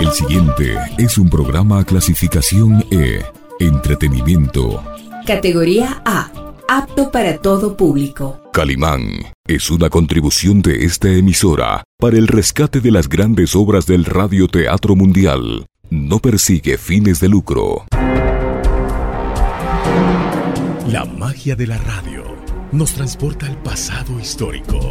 El siguiente es un programa clasificación E, entretenimiento. Categoría A, apto para todo público. Calimán es una contribución de esta emisora para el rescate de las grandes obras del radioteatro mundial. No persigue fines de lucro. La magia de la radio nos transporta al pasado histórico,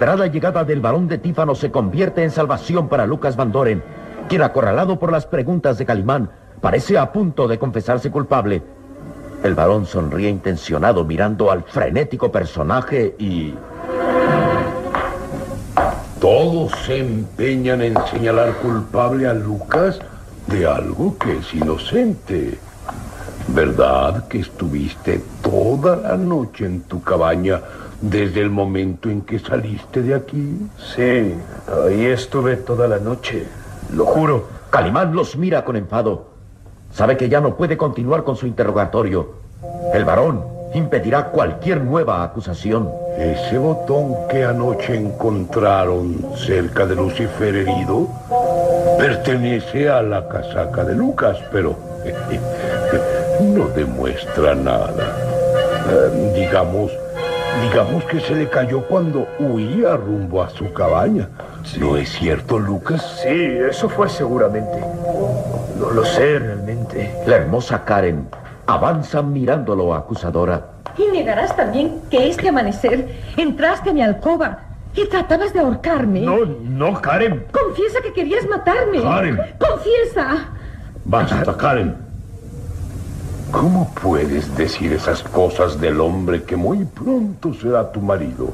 La llegada del varón de Tífano se convierte en salvación para Lucas Van Doren, quien acorralado por las preguntas de Calimán parece a punto de confesarse culpable. El varón sonríe intencionado mirando al frenético personaje y... Todos se empeñan en señalar culpable a Lucas de algo que es inocente. ¿Verdad que estuviste toda la noche en tu cabaña desde el momento en que saliste de aquí. Sí, ahí estuve toda la noche, lo juro. Calimán los mira con enfado. Sabe que ya no puede continuar con su interrogatorio. El varón impedirá cualquier nueva acusación. Ese botón que anoche encontraron cerca de Lucifer herido pertenece a la casaca de Lucas, pero no demuestra nada. Eh, digamos, Digamos que se le cayó cuando huía rumbo a su cabaña. ¿No es cierto, Lucas? Sí, eso fue seguramente. No lo sé realmente. La hermosa Karen avanza mirándolo acusadora. Y negarás también que este amanecer entraste a mi alcoba y tratabas de ahorcarme. No, no, Karen. Confiesa que querías matarme. Karen. Confiesa. Basta, Karen. ¿Cómo puedes decir esas cosas del hombre que muy pronto será tu marido?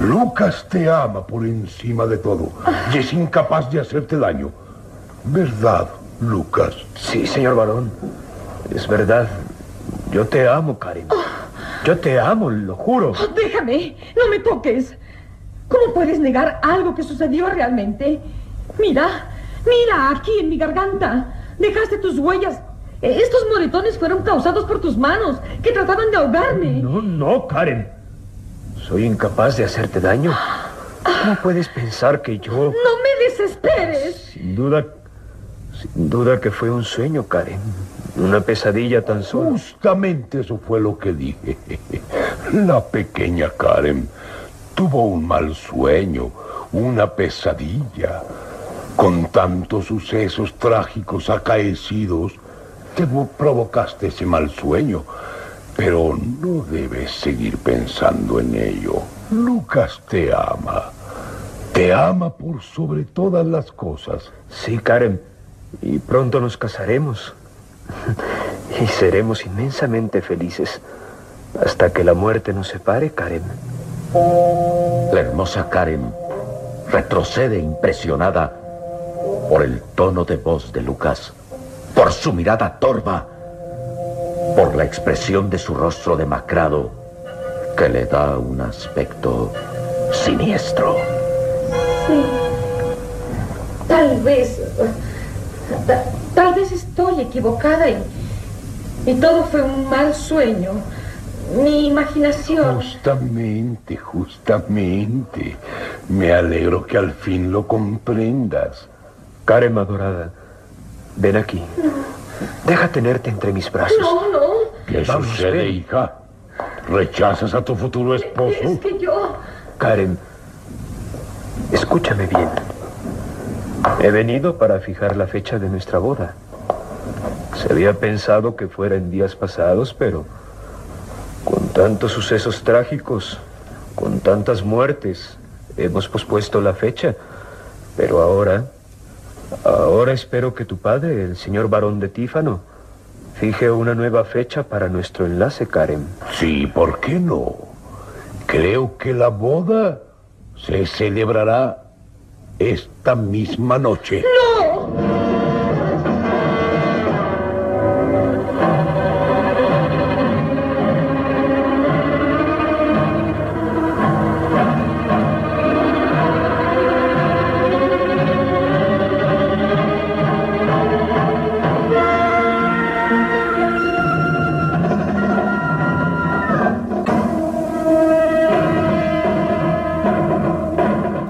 Lucas te ama por encima de todo y es incapaz de hacerte daño. ¿Verdad, Lucas? Sí, señor varón. Es verdad. Yo te amo, Karen. Yo te amo, lo juro. Oh, déjame, no me toques. ¿Cómo puedes negar algo que sucedió realmente? Mira, mira, aquí en mi garganta. Dejaste tus huellas estos moretones fueron causados por tus manos, que trataban de ahogarme. No, no, Karen. Soy incapaz de hacerte daño. ¿Cómo puedes pensar que yo... No me desesperes. Sin duda... Sin duda que fue un sueño, Karen. Una pesadilla tan solo. Justamente eso fue lo que dije. La pequeña Karen tuvo un mal sueño, una pesadilla. Con tantos sucesos trágicos acaecidos, te provocaste ese mal sueño. Pero no debes seguir pensando en ello. Lucas te ama. Te ama por sobre todas las cosas. Sí, Karen. Y pronto nos casaremos. Y seremos inmensamente felices. Hasta que la muerte nos separe, Karen. La hermosa Karen retrocede impresionada por el tono de voz de Lucas, por su mirada torva, por la expresión de su rostro demacrado que le da un aspecto siniestro. Sí. Tal vez. tal vez estoy equivocada y, y todo fue un mal sueño. Mi imaginación. Justamente, justamente. Me alegro que al fin lo comprendas. Karen, adorada, ven aquí. Deja tenerte entre mis brazos. No, no. ¿Qué sucede, hija? ¿Rechazas a tu futuro esposo? Es que yo... Karen, escúchame bien. He venido para fijar la fecha de nuestra boda. Se había pensado que fuera en días pasados, pero con tantos sucesos trágicos, con tantas muertes, hemos pospuesto la fecha. Pero ahora, ahora espero que tu padre, el señor barón de Tífano, fije una nueva fecha para nuestro enlace, Karen. Sí, ¿por qué no? Creo que la boda se celebrará esta misma noche. ¡No!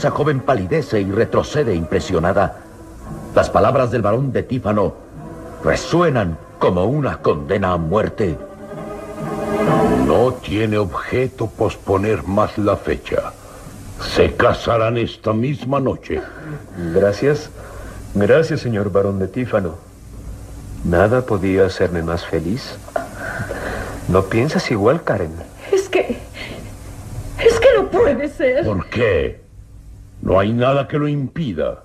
hermosa joven palidece y retrocede impresionada. Las palabras del varón de Tífano resuenan como una condena a muerte. No tiene objeto posponer más la fecha. Se casarán esta misma noche. Gracias. Gracias, señor varón de Tífano. Nada podía hacerme más feliz. ¿No piensas igual, Karen? Es que... Es que no puede ser. ¿Por qué? No hay nada que lo impida.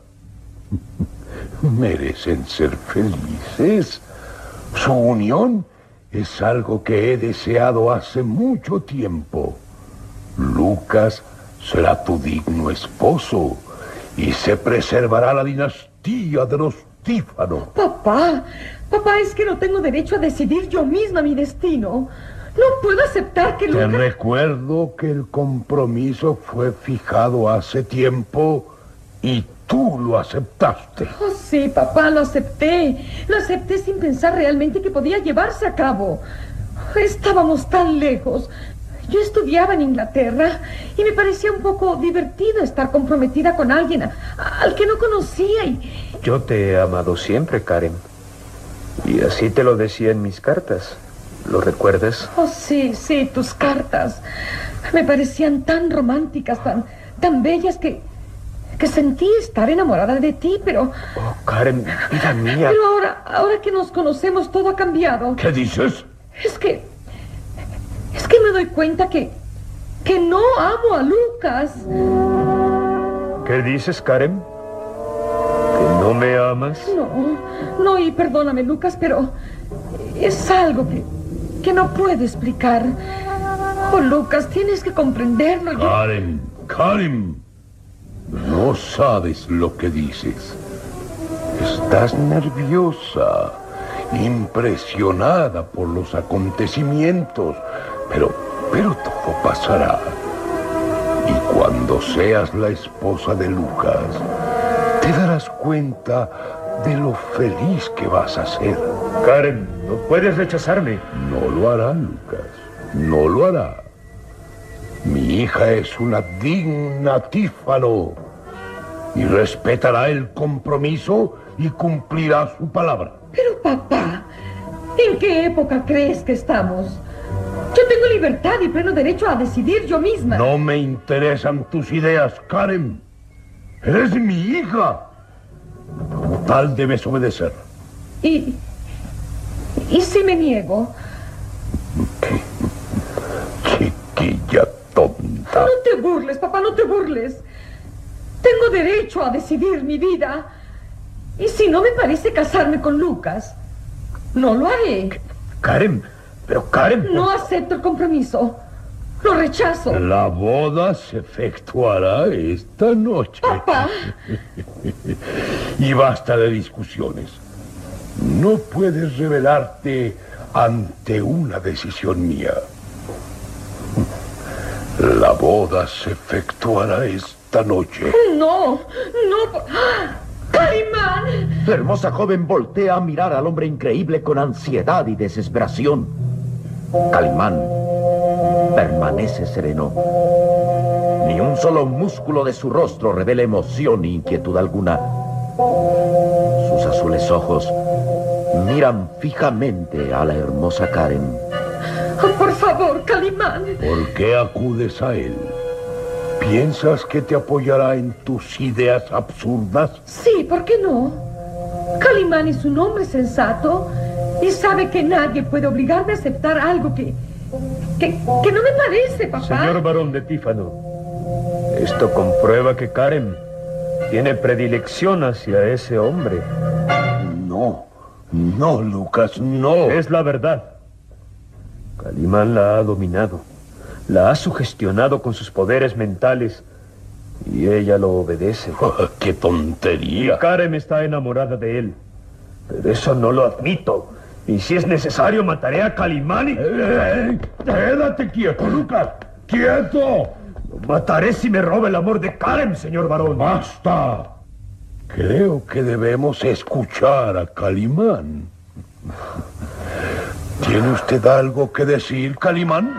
Merecen ser felices. Su unión es algo que he deseado hace mucho tiempo. Lucas será tu digno esposo y se preservará la dinastía de los Tífano. Papá, papá, es que no tengo derecho a decidir yo misma mi destino. No puedo aceptar que Te recuerdo que el compromiso fue fijado hace tiempo y tú lo aceptaste. Oh, sí, papá, lo acepté. Lo acepté sin pensar realmente que podía llevarse a cabo. Estábamos tan lejos. Yo estudiaba en Inglaterra y me parecía un poco divertido estar comprometida con alguien al que no conocía y... Yo te he amado siempre, Karen. Y así te lo decía en mis cartas. ¿Lo recuerdas? Oh, sí, sí, tus cartas. Me parecían tan románticas, tan, tan bellas que, que sentí estar enamorada de ti, pero... Oh, Karen, vida mía. Pero ahora, ahora que nos conocemos, todo ha cambiado. ¿Qué dices? Es que... Es que me doy cuenta que... que no amo a Lucas. ¿Qué dices, Karen? ¿Que no me amas? No, no, y perdóname, Lucas, pero... Es algo que que no puedo explicar. Oh, Lucas, tienes que comprenderlo. Karen, Karen, no sabes lo que dices. Estás nerviosa, impresionada por los acontecimientos, pero, pero todo pasará. Y cuando seas la esposa de Lucas, te darás cuenta de lo feliz que vas a ser. Karen, no puedes rechazarme. No lo hará, Lucas. No lo hará. Mi hija es una digna tífano y respetará el compromiso y cumplirá su palabra. Pero papá, ¿en qué época crees que estamos? Yo tengo libertad y pleno derecho a decidir yo misma. No me interesan tus ideas, Karen. Eres mi hija. Como tal debes obedecer. ¿Y, y si me niego? Chiquilla tonta. No te burles, papá, no te burles. Tengo derecho a decidir mi vida. Y si no me parece casarme con Lucas, no lo haré. Karen, pero Karen... No acepto el compromiso. Lo rechazo. La boda se efectuará esta noche. Papá. y basta de discusiones. No puedes revelarte ante una decisión mía. La boda se efectuará esta noche. No, no. ¡Calimán! La hermosa joven voltea a mirar al hombre increíble con ansiedad y desesperación. Calimán permanece sereno. Ni un solo músculo de su rostro revela emoción ni inquietud alguna. Sus azules ojos miran fijamente a la hermosa Karen. Oh, por favor, Calimán. ¿Por qué acudes a él? ¿Piensas que te apoyará en tus ideas absurdas? Sí, ¿por qué no? Calimán es un hombre sensato y sabe que nadie puede obligarme a aceptar algo que, que, que no me parece, papá. Señor varón de Tífano, esto comprueba que Karen tiene predilección hacia ese hombre. No, no, Lucas, no. Es la verdad. Calimán la ha dominado, la ha sugestionado con sus poderes mentales y ella lo obedece. Oh, ¡Qué tontería! Karen está enamorada de él, pero eso no lo admito. Y si es necesario, mataré a Calimán y... ¡Eh, eh, quédate quieto, Lucas! ¡Quieto! Lo mataré si me roba el amor de Karen, señor varón. ¡Basta! Creo que debemos escuchar a Calimán. ¿Tiene usted algo que decir, Calimán?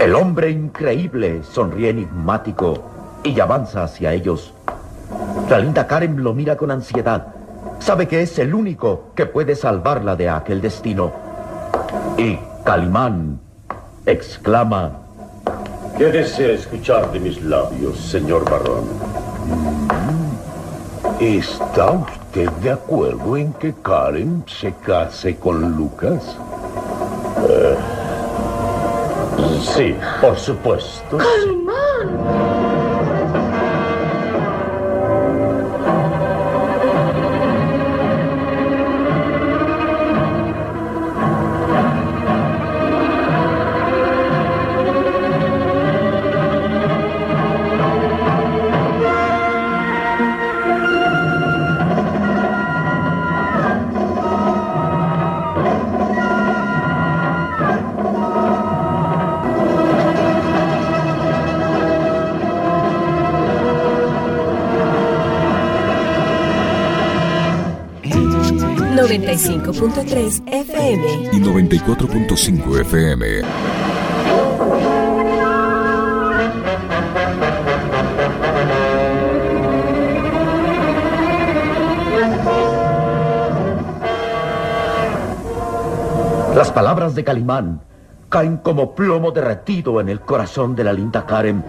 El hombre increíble sonríe enigmático y avanza hacia ellos. La linda Karen lo mira con ansiedad. Sabe que es el único que puede salvarla de aquel destino. Y Calimán exclama... ¿Qué desea escuchar de mis labios, señor varón? ¿Está usted de acuerdo en que Karen se case con Lucas? Eh, sí, por supuesto. .3 FM y 94.5 FM. Las palabras de Calimán caen como plomo derretido en el corazón de la linda Karen,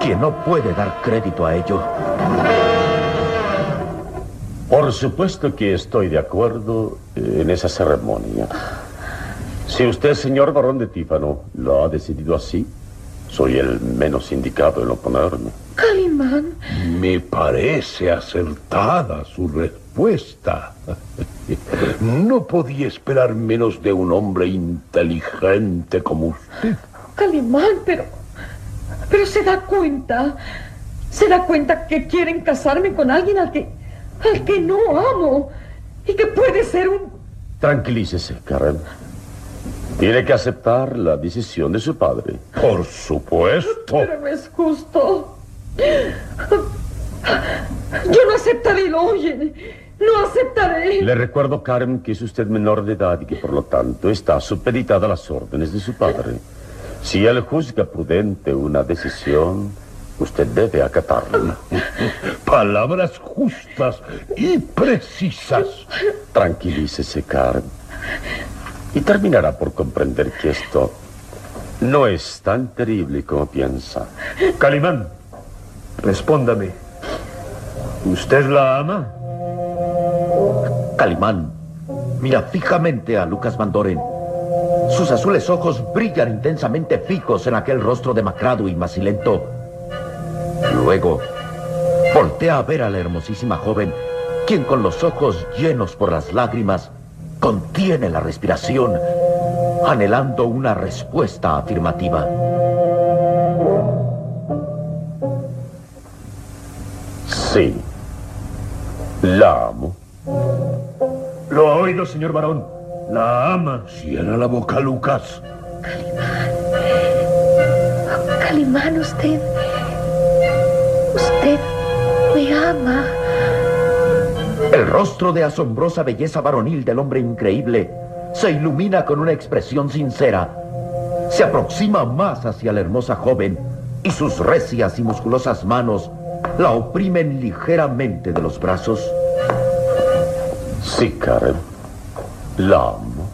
quien no puede dar crédito a ello. Por supuesto que estoy de acuerdo en esa ceremonia. Si usted, señor barón de Tífano, lo ha decidido así, soy el menos indicado en oponerme. Calimán. Me parece acertada su respuesta. No podía esperar menos de un hombre inteligente como usted. Calimán, pero... Pero se da cuenta. Se da cuenta que quieren casarme con alguien al que... al que no amo. Y que puede ser un... Tranquilícese, Karen. Tiene que aceptar la decisión de su padre. Por supuesto. Pero no es justo. Yo no aceptaré, lo oyen. No aceptaré. Le recuerdo, Karen, que es usted menor de edad y que por lo tanto está supeditada a las órdenes de su padre. Si él juzga prudente una decisión, usted debe acatarla. Palabras justas y precisas. Tranquilícese, Karen. Y terminará por comprender que esto no es tan terrible como piensa. Calimán, respóndame. ¿Usted la ama? Calimán mira fijamente a Lucas Van Doren. Sus azules ojos brillan intensamente fijos en aquel rostro demacrado y macilento. Luego, voltea a ver a la hermosísima joven, quien con los ojos llenos por las lágrimas contiene la respiración, anhelando una respuesta afirmativa. Sí. La amo. Lo ha oído, señor varón. La ama. Cierra la boca, Lucas. Calimán, usted. Usted me ama. El rostro de asombrosa belleza varonil del hombre increíble se ilumina con una expresión sincera. Se aproxima más hacia la hermosa joven y sus recias y musculosas manos la oprimen ligeramente de los brazos. Sí, Karen. La amo.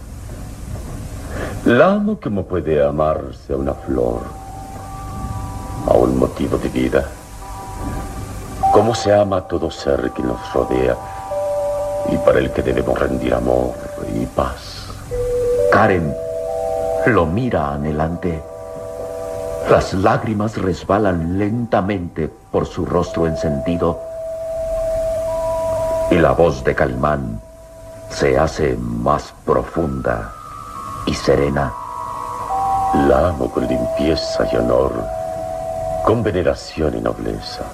La amo como puede amarse a una flor, a un motivo de vida. Se ama a todo ser que nos rodea y para el que debemos rendir amor y paz. Karen lo mira anhelante. Las lágrimas resbalan lentamente por su rostro encendido y la voz de Calimán se hace más profunda y serena. La amo con limpieza y honor, con veneración y nobleza,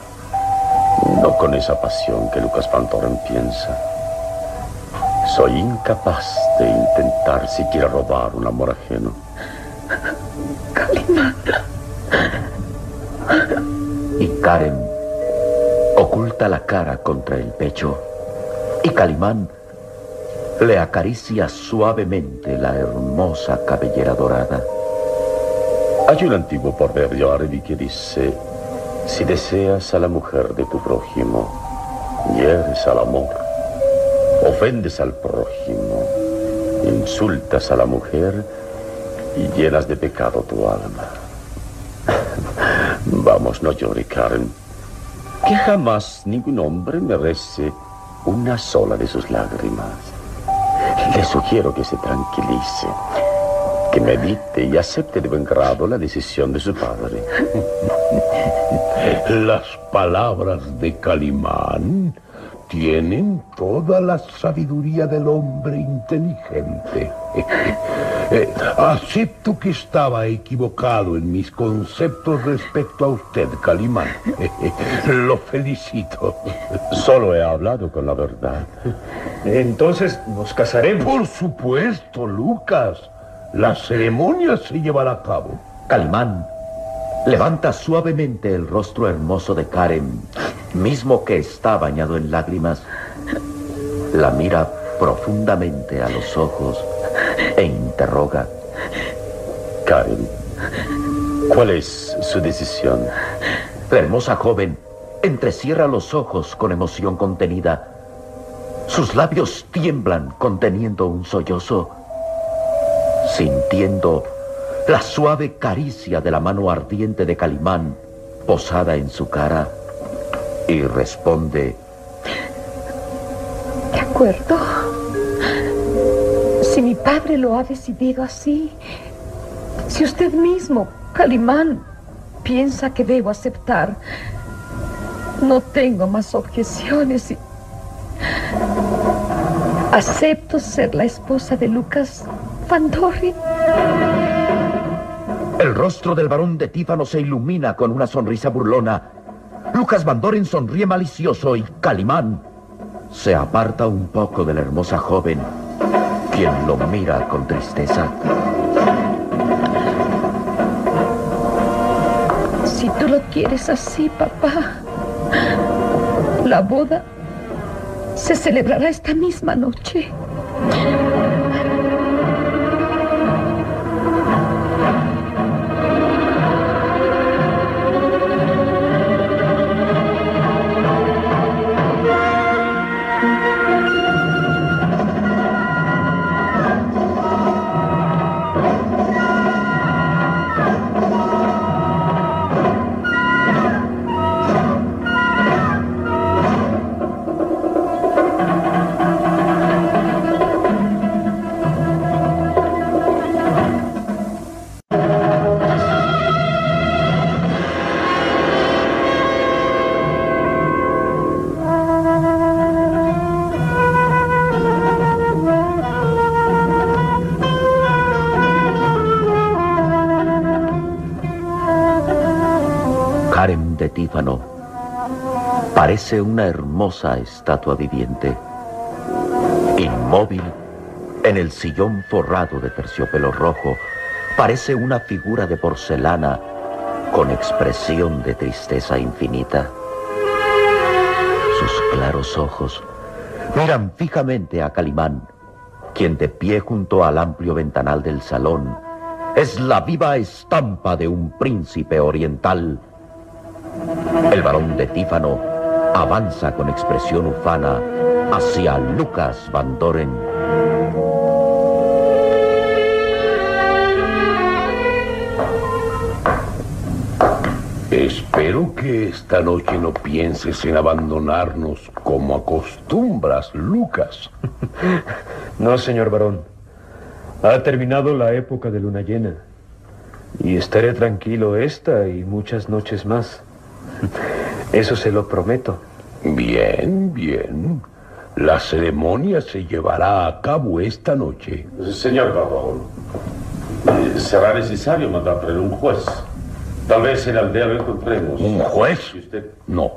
no con esa pasión que Lucas Pantoran piensa. Soy incapaz de intentar siquiera robar un amor ajeno. Calimán. Y Karen oculta la cara contra el pecho. Y Calimán le acaricia suavemente la hermosa cabellera dorada. Hay un antiguo proverbio árabe que dice, si deseas a la mujer de tu prójimo, hieres al amor, ofendes al prójimo, insultas a la mujer y llenas de pecado tu alma. Vamos, no llore, Karen, que jamás ningún hombre merece una sola de sus lágrimas. Le sugiero que se tranquilice, que medite y acepte de buen grado la decisión de su padre. Las palabras de Calimán tienen toda la sabiduría del hombre inteligente. Eh, acepto que estaba equivocado en mis conceptos respecto a usted, Calimán. Lo felicito. Solo he hablado con la verdad. Entonces nos casaremos. Por supuesto, Lucas. La ceremonia se llevará a cabo. Calimán levanta suavemente el rostro hermoso de Karen, mismo que está bañado en lágrimas. La mira profundamente a los ojos e interroga. Karen, ¿cuál es su decisión? La hermosa joven entrecierra los ojos con emoción contenida. Sus labios tiemblan conteniendo un sollozo, sintiendo la suave caricia de la mano ardiente de Calimán posada en su cara y responde, De acuerdo. Si mi padre lo ha decidido así, si usted mismo, Calimán, piensa que debo aceptar, No tengo más objeciones. Acepto ser la esposa de Lucas El rostro del varón de Tífano se ilumina con una sonrisa burlona. Lucas Van Doren sonríe malicioso y Calimán se aparta un poco de la hermosa joven, quien lo mira con tristeza. Si tú lo quieres así, papá, la boda se celebrará esta misma noche. Tífano parece una hermosa estatua viviente, inmóvil en el sillón forrado de terciopelo rojo, parece una figura de porcelana con expresión de tristeza infinita. Sus claros ojos miran fijamente a Calimán, quien de pie junto al amplio ventanal del salón es la viva estampa de un príncipe oriental. El varón de Tífano avanza con expresión ufana hacia Lucas Van Doren. Espero que esta noche no pienses en abandonarnos como acostumbras, Lucas. No, señor varón. Ha terminado la época de luna llena. Y estaré tranquilo esta y muchas noches más. Eso se lo prometo. Bien, bien. La ceremonia se llevará a cabo esta noche. Señor Barón, eh, será necesario mandar traer un juez. Tal vez en la aldea lo encontremos. ¿Un juez? Usted... No.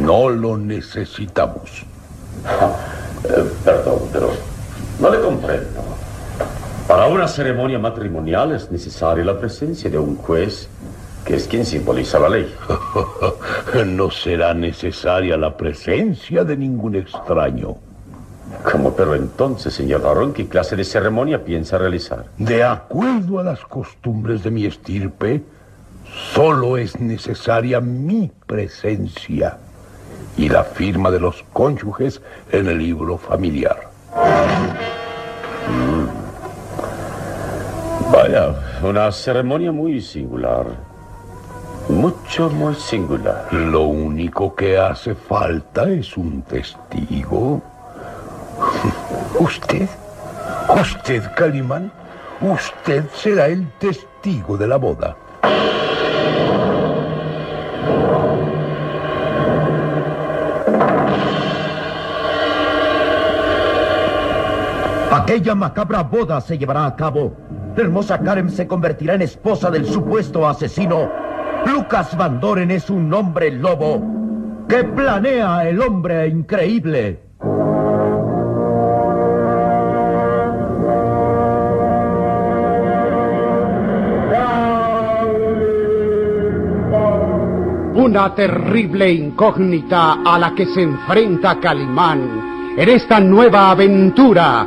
No lo necesitamos. Eh, perdón, pero no le comprendo. Para una ceremonia matrimonial es necesaria la presencia de un juez que es quien simboliza la ley. No será necesaria la presencia de ningún extraño. ¿Cómo? Pero entonces, señor Barón, ¿qué clase de ceremonia piensa realizar? De acuerdo a las costumbres de mi estirpe, solo es necesaria mi presencia y la firma de los cónyuges en el libro familiar. Vaya, una ceremonia muy singular. Mucho, muy singular. Lo único que hace falta es un testigo. Usted, usted, Calimán, usted será el testigo de la boda. Aquella macabra boda se llevará a cabo. La hermosa Karen se convertirá en esposa del supuesto asesino. Lucas Van Doren es un hombre lobo que planea el hombre increíble. Una terrible incógnita a la que se enfrenta Calimán en esta nueva aventura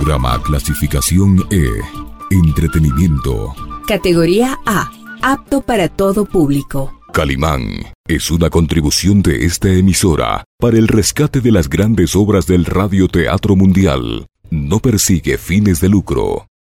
Programa clasificación E. Entretenimiento. Categoría A. Apto para todo público. Calimán es una contribución de esta emisora para el rescate de las grandes obras del radioteatro mundial. No persigue fines de lucro.